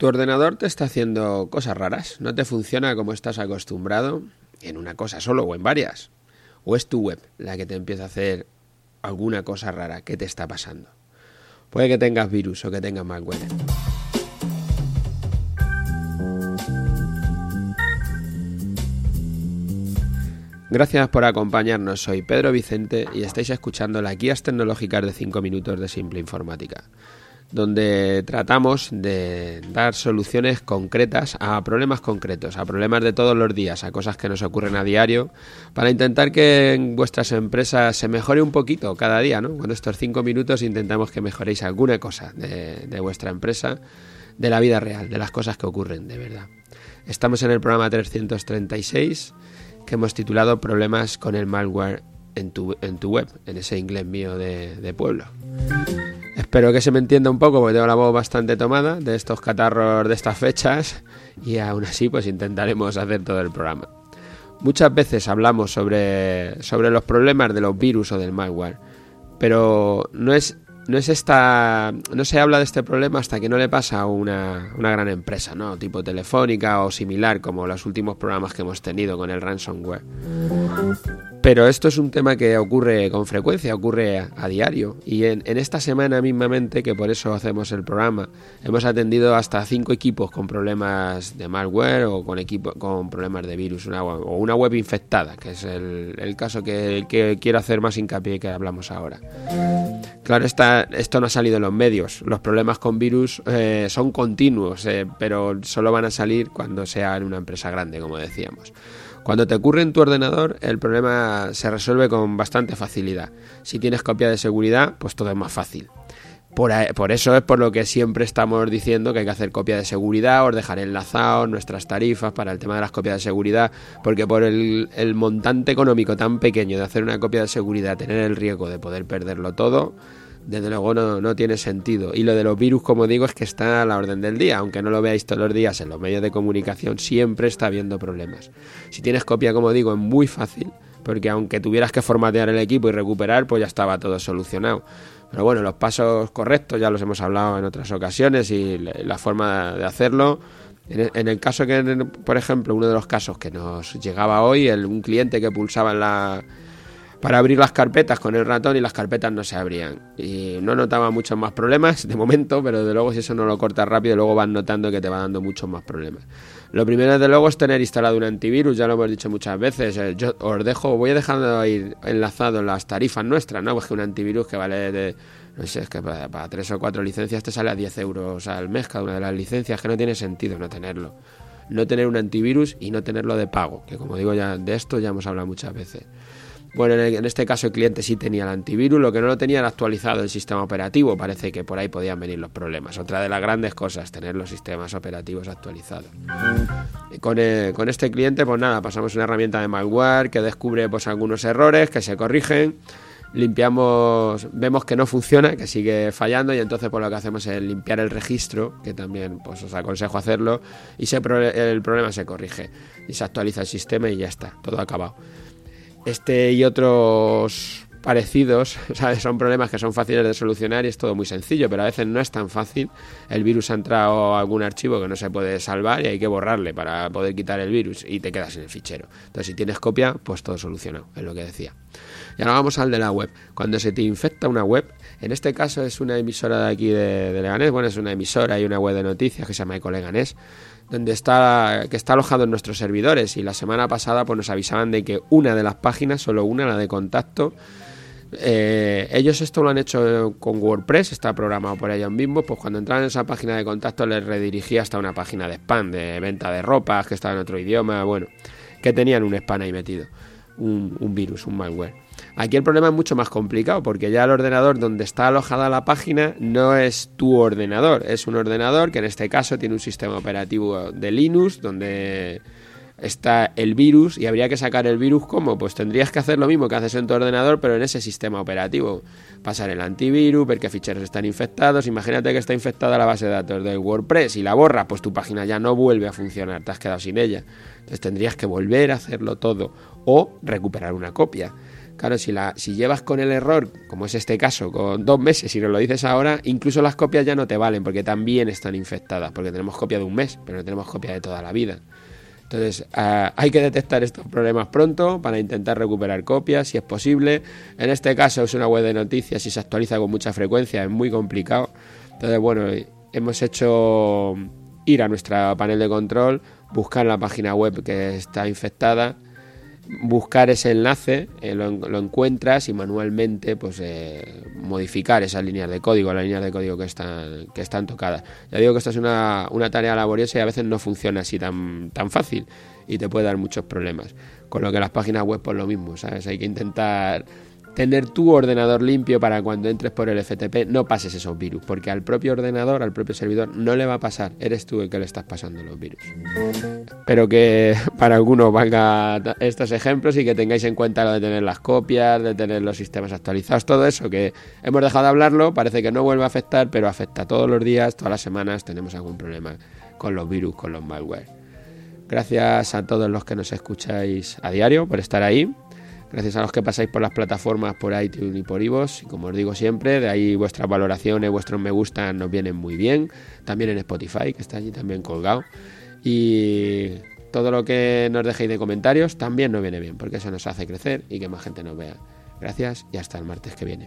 Tu ordenador te está haciendo cosas raras, no te funciona como estás acostumbrado en una cosa solo o en varias. O es tu web la que te empieza a hacer alguna cosa rara. ¿Qué te está pasando? Puede que tengas virus o que tengas malware. Gracias por acompañarnos, soy Pedro Vicente y estáis escuchando las guías tecnológicas de 5 minutos de Simple Informática donde tratamos de dar soluciones concretas a problemas concretos, a problemas de todos los días, a cosas que nos ocurren a diario, para intentar que vuestras empresas se mejore un poquito cada día, ¿no? Con estos cinco minutos intentamos que mejoréis alguna cosa de, vuestra empresa, de la vida real, de las cosas que ocurren de verdad. Estamos en el programa 336 que hemos titulado Problemas con el malware en tu, web, en ese inglés mío de pueblo. Espero que se me entienda un poco porque tengo la voz bastante tomada de estos catarros de estas fechas y aún así pues intentaremos hacer todo el programa. Muchas veces hablamos sobre, sobre los problemas de los virus o del malware, pero no es no es esta no se habla de este problema hasta que no le pasa a una, gran empresa, ¿no? Tipo telefónica o similar como los últimos programas que hemos tenido con el ransomware. Pero esto es un tema que ocurre con frecuencia, ocurre a, diario. Y en, esta semana mismamente, que por eso hacemos el programa, hemos atendido hasta cinco equipos con problemas de malware o con, equipo, con problemas de virus una, o una web infectada, que es el, caso que, quiero hacer más hincapié que hablamos ahora. Claro, esta, esto no ha salido en los medios. Los problemas con virus eh, son continuos, eh, pero solo van a salir cuando sea en una empresa grande, como decíamos. Cuando te ocurre en tu ordenador, el problema se resuelve con bastante facilidad. Si tienes copia de seguridad, pues todo es más fácil. Por, eso es por lo que siempre estamos diciendo que hay que hacer copia de seguridad, os dejaré enlazados nuestras tarifas para el tema de las copias de seguridad, porque por el montante económico tan pequeño de hacer una copia de seguridad, tener el riesgo de poder perderlo todo, desde luego no, tiene sentido. Y lo de los virus, como digo, es que está a la orden del día. Aunque no lo veáis todos los días en los medios de comunicación, siempre está habiendo problemas. Si tienes copia, como digo, es muy fácil, porque aunque tuvieras que formatear el equipo y recuperar, pues ya estaba todo solucionado. Pero bueno, los pasos correctos ya los hemos hablado en otras ocasiones y la forma de hacerlo. En el caso que, por ejemplo, uno de los casos que nos llegaba hoy, el, un cliente que pulsaba en la para abrir las carpetas con el ratón y las carpetas no se abrían. Y no notaba muchos más problemas de momento, pero de luego si eso no lo cortas rápido, luego vas notando que te va dando muchos más problemas. Lo primero de luego es tener instalado un antivirus, ya lo hemos dicho muchas veces. Eh, yo os dejo, voy dejando ir enlazado las tarifas nuestras, ¿no? Pues un antivirus que vale de, no sé, es que para, para tres o cuatro licencias te sale a 10 euros al mes cada una de las licencias, que no tiene sentido no tenerlo. No tener un antivirus y no tenerlo de pago, que como digo ya de esto ya hemos hablado muchas veces. Bueno, en, este caso el cliente sí tenía el antivirus, lo que no lo tenía era actualizado el sistema operativo, parece que por ahí podían venir los problemas. Otra de las grandes cosas, tener los sistemas operativos actualizados. Con, eh, con este cliente, pues nada, pasamos una herramienta de malware que descubre pues algunos errores que se corrigen limpiamos, vemos que no funciona, que sigue fallando y entonces pues lo que hacemos es limpiar el registro, que también pues os aconsejo hacerlo y el problema se corrige y se actualiza el sistema y ya está, todo acabado. Este y otros parecidos, son problemas que son fáciles de solucionar y es todo muy sencillo, pero a veces no es tan fácil. El virus ha entrado a algún archivo que no se puede salvar y hay que borrarle para poder quitar el virus y te quedas en el fichero. Entonces, si tienes copia, pues todo solucionado, es lo que decía. Y ahora vamos al de la web. Cuando se te infecta una web, en este caso es una emisora de aquí de, de Leganés, bueno, es una emisora y una web de noticias que se llama Ecoleganés donde está, que está alojado en nuestros servidores. Y la semana pasada pues, nos avisaban de que una de las páginas, solo una, la de contacto, eh, ellos esto lo han hecho con WordPress, está programado por ellos mismos, pues cuando entraban en esa página de contacto les redirigía hasta una página de spam, de venta de ropas, que estaba en otro idioma, bueno, que tenían un spam ahí metido, un, virus, un malware. Aquí el problema es mucho más complicado porque ya el ordenador donde está alojada la página no es tu ordenador, es un ordenador que en este caso tiene un sistema operativo de Linux donde está el virus y habría que sacar el virus como pues tendrías que hacer lo mismo que haces en tu ordenador pero en ese sistema operativo. Pasar el antivirus ver qué ficheros están infectados. Imagínate que está infectada la base de datos del WordPress y la borra pues tu página ya no vuelve a funcionar te has quedado sin ella. Entonces tendrías que volver a hacerlo todo o recuperar una copia. Claro, si, la, si llevas con el error, como es este caso, con dos meses y nos lo dices ahora, incluso las copias ya no te valen porque también están infectadas, porque tenemos copia de un mes, pero no tenemos copia de toda la vida. Entonces ah, hay que detectar estos problemas pronto para intentar recuperar copias si es posible. En este caso es una web de noticias y se actualiza con mucha frecuencia, es muy complicado. Entonces bueno, hemos hecho ir a nuestra panel de control, buscar la página web que está infectada buscar ese enlace, eh, lo, encuentras y manualmente pues eh, modificar esas líneas de código, las líneas de código que están, que están tocadas. Ya digo que esta es una, una tarea laboriosa y a veces no funciona así tan, tan fácil y te puede dar muchos problemas. Con lo que las páginas web pues lo mismo, ¿sabes? Hay que intentar tener tu ordenador limpio para cuando entres por el FTP no pases esos virus, porque al propio ordenador, al propio servidor, no le va a pasar, eres tú el que le estás pasando los virus. Espero que para algunos valga estos ejemplos y que tengáis en cuenta lo de tener las copias, de tener los sistemas actualizados, todo eso que hemos dejado de hablarlo, parece que no vuelve a afectar, pero afecta todos los días, todas las semanas tenemos algún problema con los virus, con los malware. Gracias a todos los que nos escucháis a diario por estar ahí. Gracias a los que pasáis por las plataformas, por iTunes y por iVoox. Y como os digo siempre, de ahí vuestras valoraciones, vuestros me gusta nos vienen muy bien. También en Spotify, que está allí también colgado. Y todo lo que nos dejéis de comentarios también nos viene bien, porque eso nos hace crecer y que más gente nos vea. Gracias y hasta el martes que viene.